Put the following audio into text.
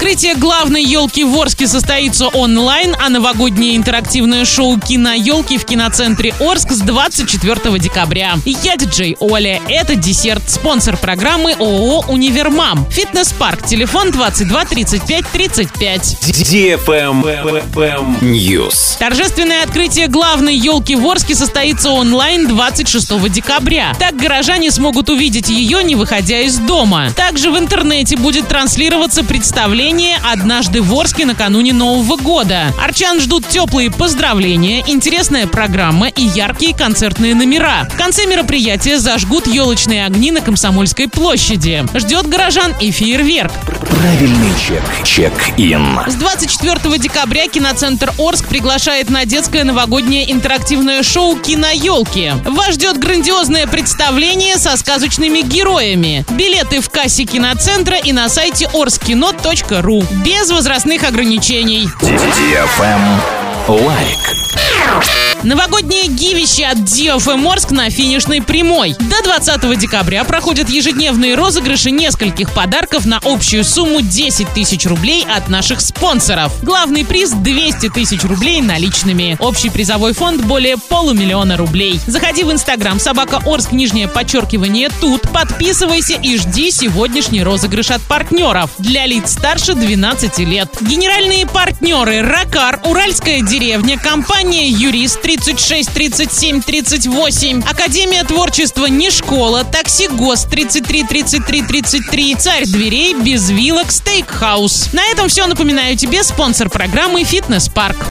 Открытие главной елки в Орске состоится онлайн, а новогоднее интерактивное шоу «Кино елки» в киноцентре Орск с 24 декабря. Я диджей Оля. Это десерт. Спонсор программы ООО «Универмам». Фитнес-парк. Телефон 22 35 35. News. Торжественное открытие главной елки в Орске состоится онлайн 26 декабря. Так горожане смогут увидеть ее, не выходя из дома. Также в интернете будет транслироваться представление «Однажды в Орске накануне Нового года». Арчан ждут теплые поздравления, интересная программа и яркие концертные номера. В конце мероприятия зажгут елочные огни на Комсомольской площади. Ждет горожан и фейерверк. Правильный чек. Чек-ин. С 24 декабря киноцентр Орск приглашает на детское новогоднее интерактивное шоу «Киноелки». Вас ждет грандиозное представление со сказочными героями. Билеты в кассе киноцентра и на сайте orskino.ru. Без возрастных ограничений. Лайк. Новогоднее гивище от DFM Орск на финишной прямой. До 20 декабря проходят ежедневные розыгрыши нескольких подарков на общую сумму 10 тысяч рублей от наших спонсоров. Главный приз 200 тысяч рублей наличными. Общий призовой фонд более полумиллиона рублей. Заходи в инстаграм собака Орск нижнее подчеркивание тут. Подписывайся и жди сегодняшний розыгрыш от партнеров. Для лиц старше 12 лет. Генеральные партнеры Ракар, Уральская деревня, компания Юрист 36 37 38, Академия творчества не школа, такси ГОС 33 33 33, Царь дверей, без вилок, стейкхаус. На этом все. Напоминаю тебе спонсор программы «Фитнес Парк».